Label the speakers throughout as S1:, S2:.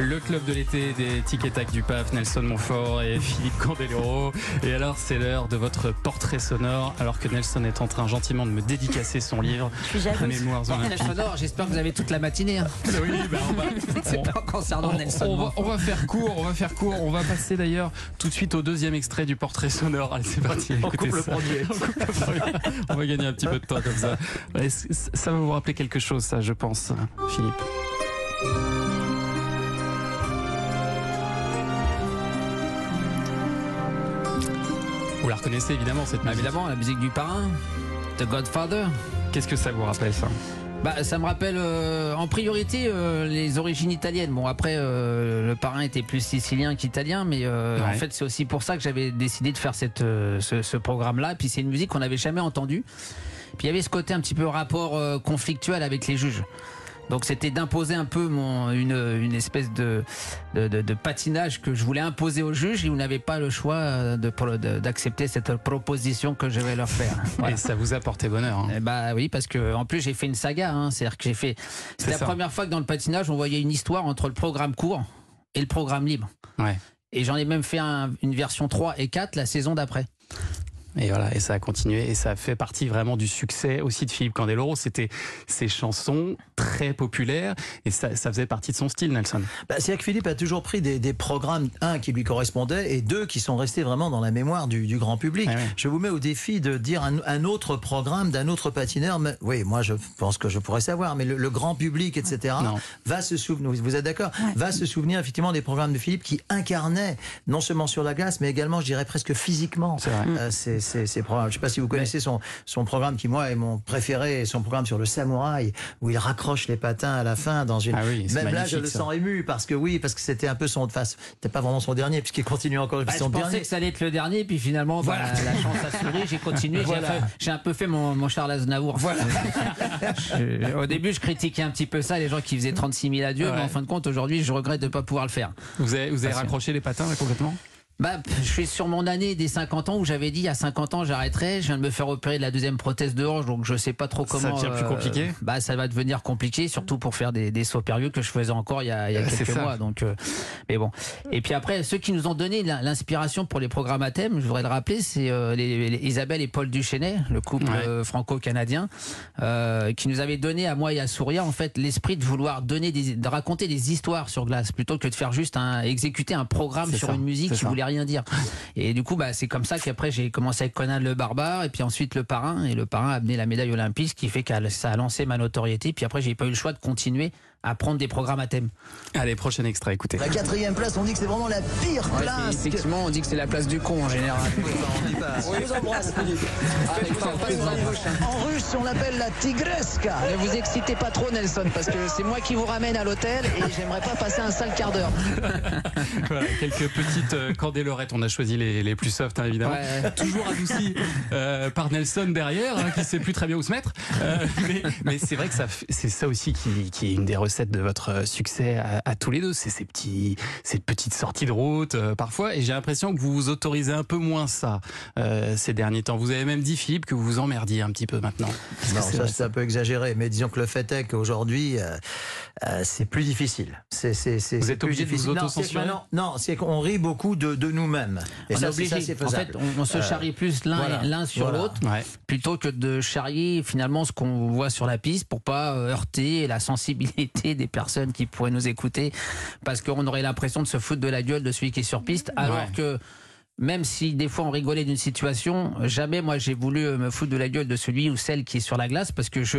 S1: Le club de l'été des Tic Tac du PAF, Nelson Montfort et Philippe Candelero. Et alors, c'est l'heure de votre portrait sonore, alors que Nelson est en train gentiment de me dédicacer son livre.
S2: Je suis jalouse.
S1: Mémoires olympiques.
S3: sonore, j'espère que vous avez toute la matinée. hein.
S1: Oui, bah, on va,
S3: C'est pas concernant
S1: on-
S3: Nelson.
S1: on va,
S3: Montfort.
S1: on va faire court, on va faire court. On va passer d'ailleurs tout de suite au deuxième extrait du portrait sonore. Allez, c'est parti. écoutez ça. On coupe le premier. On va gagner un petit peu de temps comme ça. Ça va vous rappeler quelque chose, ça, je pense, Philippe. Vous la reconnaissez évidemment cette
S3: Bah,
S1: musique.
S3: évidemment, la musique du parrain, The Godfather.
S1: Qu'est-ce que ça vous rappelle ça?
S3: Bah, ça me rappelle euh, en priorité euh, les origines italiennes. Bon, après, euh, le parrain était plus sicilien qu'italien, mais euh,
S1: Ouais.
S3: en fait, c'est aussi pour ça que j'avais décidé de faire cette, euh, ce, ce programme-là. Puis c'est une musique qu'on n'avait jamais entendue. Puis il y avait ce côté un petit peu rapport euh, conflictuel avec les juges. Donc c'était d'imposer un peu mon, une, une espèce de, de, de- de patinage que je voulais imposer aux juges et vous n'avez pas le choix euh, d'accepter cette proposition que je vais leur faire. Voilà.
S1: Et ça vous a porté bonheur. hein.
S3: Eh bah oui, parce que en plus j'ai fait une saga. Hein, C'est-à-dire que j'ai fait.
S1: C'est
S3: la
S1: ça.
S3: première fois que dans le patinage on voyait une histoire entre le programme court et le programme libre.
S1: Ouais.
S3: Et j'en ai même fait un- une version 3 et 4 la saison d'après.
S1: Et voilà, et ça a continué, et ça fait partie vraiment du succès aussi de Philippe Candeloro. C'était ses chansons très populaires, et ça, ça faisait partie de son style, Nelson.
S4: Bah, C'est-à-dire que Philippe a toujours pris des, des programmes, un, qui lui correspondaient, et deux, qui sont restés vraiment dans la mémoire du, du grand public.
S1: Ouais, ouais.
S4: Je vous mets au défi de dire un, un autre programme d'un autre patineur. Mais, oui, moi, je pense que je pourrais savoir, mais le, le grand public, etc.,
S1: Non.
S4: va se souvenir, vous êtes d'accord? Va se souvenir effectivement des programmes de Philippe qui incarnaient, non seulement sur la glace, mais également, je dirais, presque physiquement, euh, ces, programmes. Je ne sais pas si vous connaissez son, son programme qui, moi, est mon préféré, son programme sur le samouraï, où il raccroche les patins à la fin dans une.
S1: Ah oui, c'est
S4: Même là, je le
S1: ça.
S4: sens ému parce que oui, parce que c'était un peu son. Enfin, c'était pas vraiment son dernier, puisqu'il continue encore
S3: Bah, je
S4: son
S3: pensais
S4: dernier.
S3: que ça allait être le dernier, puis finalement bah, la chance a souri, j'ai continué, j'ai
S4: Voilà.
S3: un peu fait mon, mon Charles Aznavour. Je- au début je critiquais un petit peu ça, les gens qui faisaient 36 000 adieux,
S1: Ouais.
S3: mais en fin de compte aujourd'hui je regrette de ne pas pouvoir le faire.
S1: Vous avez, vous avez raccroché les patins là, complètement?
S3: Bah, je suis sur mon année des 50 ans où j'avais dit à 50 ans j'arrêterai. Je viens de me faire opérer de la deuxième prothèse de hanche, donc je sais pas trop
S1: Ça
S3: comment.
S1: devient plus compliqué
S3: Bah, ça va devenir compliqué, surtout pour faire des, des sauts périlleux que je faisais encore il y a, il y a
S1: Euh, c'est
S3: quelques
S1: ça.
S3: mois. Donc, euh, mais bon. Et puis après, ceux qui nous ont donné l'in- l'inspiration pour les programmes à thème, je voudrais le rappeler, c'est euh, les, les- Isabelle et Paul Duchesnet, le couple
S1: Ouais.
S3: euh, franco-canadien, euh, qui nous avait donné à moi et à Souria en fait l'esprit de vouloir donner des, de raconter des histoires sur glace plutôt que de faire juste un exécuter un programme sur
S1: ça,
S3: une musique qui
S1: ça.
S3: voulait rien dire. Et du coup, bah, c'est comme ça qu'après j'ai commencé avec Conan le barbare et puis ensuite le parrain. Et le parrain a amené la médaille olympique, ce qui fait que ça a lancé ma notoriété. Puis après, j'ai pas eu le choix de continuer à prendre des programmes à thème.
S1: Allez, prochain extrait, écoutez.
S4: La quatrième place, on dit que c'est vraiment la pire place. que-
S3: effectivement, on dit que c'est la place du con en général.
S4: On vous embrasse, Philippe. En russe, on l'appelle la tigresca.
S5: Ne vous excitez pas trop, Nelson, parce que c'est moi qui vous ramène à l'hôtel et j'aimerais pas passer un sale quart d'heure.
S1: Voilà, quelques petites euh, candélorettes. On a choisi les, les plus soft, hein, évidemment.
S3: Ouais.
S1: Toujours adouci euh, par Nelson derrière, hein, qui sait plus très bien où se mettre. Euh, mais mais c'est vrai que ça, c'est ça aussi qui, qui est une des recettes de votre euh, succès à, à tous les deux. C'est ces petits, ces petites sorties de route euh, parfois. Et j'ai l'impression que vous vous autorisez un peu moins ça euh, ces derniers temps. Vous avez même dit Philippe que vous vous emmerdiez un petit peu maintenant.
S4: Non, ça c'est un peu exagéré, mais disons que le fait est qu'aujourd'hui, euh, c'est plus difficile. C'est, c'est, c'est,
S1: Vous
S4: c'est
S1: êtes
S4: plus
S1: obligé de vous
S4: difficile. Non, Non, c'est qu'on rit beaucoup de, de nous-mêmes. Et
S3: on
S4: ça,
S3: est obligé. en fait, on, on se
S4: Euh,
S3: charrie plus l'un
S4: voilà,
S3: sur
S4: voilà.
S3: l'autre.
S1: Ouais.
S3: plutôt que de charrier finalement ce qu'on voit sur la piste pour pas euh, heurter la sensibilité des personnes qui pourraient nous écouter parce qu'on aurait l'impression de se foutre de la gueule de celui qui est sur piste alors
S1: Ouais.
S3: que même si des fois on rigolait d'une situation, jamais moi j'ai voulu euh, me foutre de la gueule de celui ou celle qui est sur la glace parce que je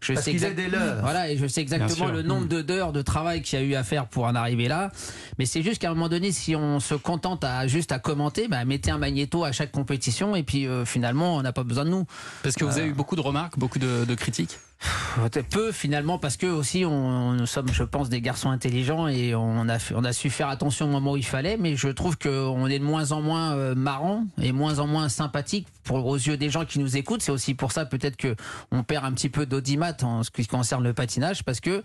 S3: je
S4: Parce
S3: sais
S4: qu'il est
S3: exact-
S4: des leurs.
S3: voilà et je sais exactement le nombre de d'heures de travail qu'il y a eu à faire pour en arriver là. Mais c'est juste qu'à un moment donné, si on se contente à juste à commenter, bah, mettez un magnéto à chaque compétition et puis euh, finalement on n'a pas besoin de nous.
S1: Parce que vous avez eu beaucoup de remarques, beaucoup de, de critiques?
S3: Peu finalement parce que aussi on, nous sommes je pense des garçons intelligents et on a, on a su faire attention au moment où il fallait. Mais je trouve qu'on est de moins en moins euh, marrant et moins en moins sympathique pour, aux yeux des gens qui nous écoutent. C'est aussi pour ça peut-être que on perd un petit peu d'audimat en ce qui concerne le patinage parce que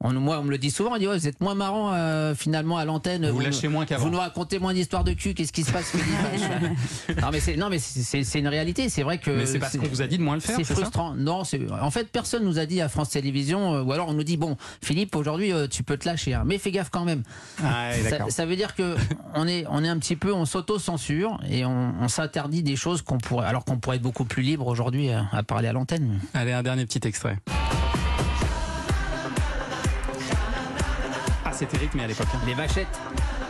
S3: On, moi, on me le dit souvent, on dit ouais, vous êtes moins marrant euh, finalement à l'antenne.
S1: Vous lâchez moins qu'avant.
S3: Vous nous racontez moins d'histoires de cul. Qu'est-ce qui se passe Philippe Non mais c'est non mais c'est une réalité. C'est vrai que
S1: Mais c'est parce qu'on vous a dit de moins le faire,
S3: c'est frustrant. Non, en fait personne nous a dit à France Télévisions euh, ou alors on nous dit bon Philippe aujourd'hui euh, tu peux te lâcher, hein, mais fais gaffe quand même.
S1: Ah,
S3: Ça, ça veut dire que on est, on est un petit peu, on s'auto-censure et on, on s'interdit des choses qu'on pourrait, alors qu'on pourrait être beaucoup plus libre aujourd'hui à, à parler à l'antenne.
S1: Allez, un dernier petit extrait. C'était rythmé à l'époque. hein.
S3: Les vachettes.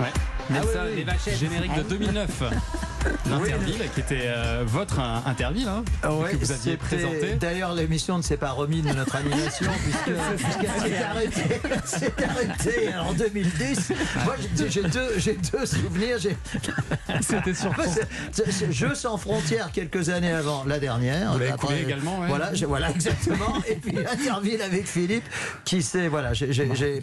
S1: Ouais.
S3: Nelson,
S4: oui, oui.
S3: les vachettes.
S1: Générique de 2009 d'Interville, qui était euh, votre euh, Interville, hein,
S4: Ouais,
S1: que vous aviez présenté.
S4: D'ailleurs, l'émission ne s'est pas remise de notre animation puisque- puisqu'elle s'est arrêtée, s'est arrêtée en 2010. Moi, j'ai- deux, deux souvenirs.
S1: C'était sur
S4: Jeux sans frontières quelques années avant la dernière.
S1: Vous
S4: Après,
S1: coulé également, ouais.
S4: Voilà, voilà, exactement. Et puis Interville avec Philippe, qui s'est voilà, j'ai présidé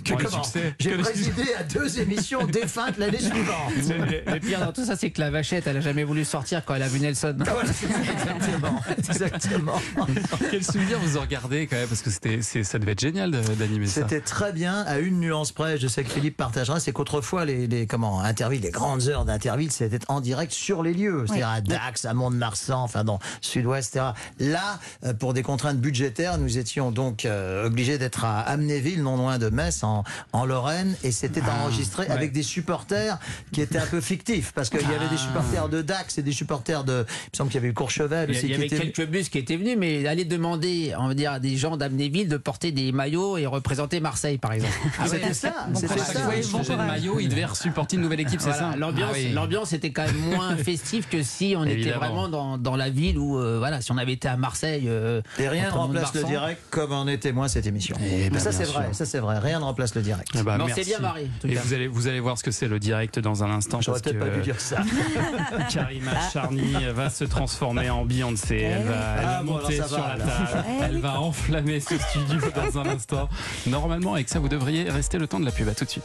S4: à deux émissions défuntes l'année suivante.
S3: Le, le pire dans tout ça, c'est que la vachette, elle a jamais voulu sortir quand elle a vu Nelson.
S4: Ça, exactement, exactement.
S1: Quel souvenir vous en regardez quand même Parce que c'était, c'est- ça devait être génial d'animer ça.
S4: C'était très bien, à une nuance près, je sais que Philippe partagera, c'est qu'autrefois, les, les, comment, Interville, les grandes heures d'Interville, c'était en direct sur les lieux, c'est-à-dire à Dax, à Mont-de-Marsan, enfin dans Sud-Ouest, etc. Là, euh, pour des contraintes budgétaires, nous étions donc euh, obligés d'être à Amnéville, non loin de Metz, en, en Lorraine, et c'était enregistré avec des supporters qui étaient un peu fictifs, parce qu'il y avait des supporters de Dax et des supporters de, il me semble qu'il y avait eu Courchevel
S3: Il y,
S4: aussi
S3: il y
S4: qui
S3: avait quelques bus qui étaient venus, mais aller demander, on va dire, à des gens d'Amnéville de porter des maillots et représenter Marseille, par exemple.
S4: C'était ça, c'était
S1: chaque
S4: ça.
S1: fois, il changeait de maillot, il devait supporter une nouvelle équipe, c'est
S3: Voilà,
S1: ça
S3: L'ambiance,
S1: Ah oui.
S3: l'ambiance était quand même moins festive que si on était vraiment dans, dans la ville où, euh, voilà, si on avait été à Marseille. euh,
S4: Et rien ne remplace le direct comme en est témoin cette émission.
S1: Eh ben,
S4: ça c'est vrai, ça c'est vrai, rien ne remplace le direct.
S1: Ah bah,
S3: Mais on
S1: merci.
S3: s'est bien marré,
S1: Et vous allez, vous allez voir ce que c'est le direct dans un instant.
S4: J'aurais peut-être
S1: que
S4: pas dû dire ça.
S1: Karima Charny va se transformer en Beyoncé. Elle va, elle va
S4: Ah, bon,
S1: monter sur
S4: va,
S1: la table. Elle va enflammer ce studio dans un instant. Normalement, avec ça, vous devriez rester le temps de la pub. À tout de suite.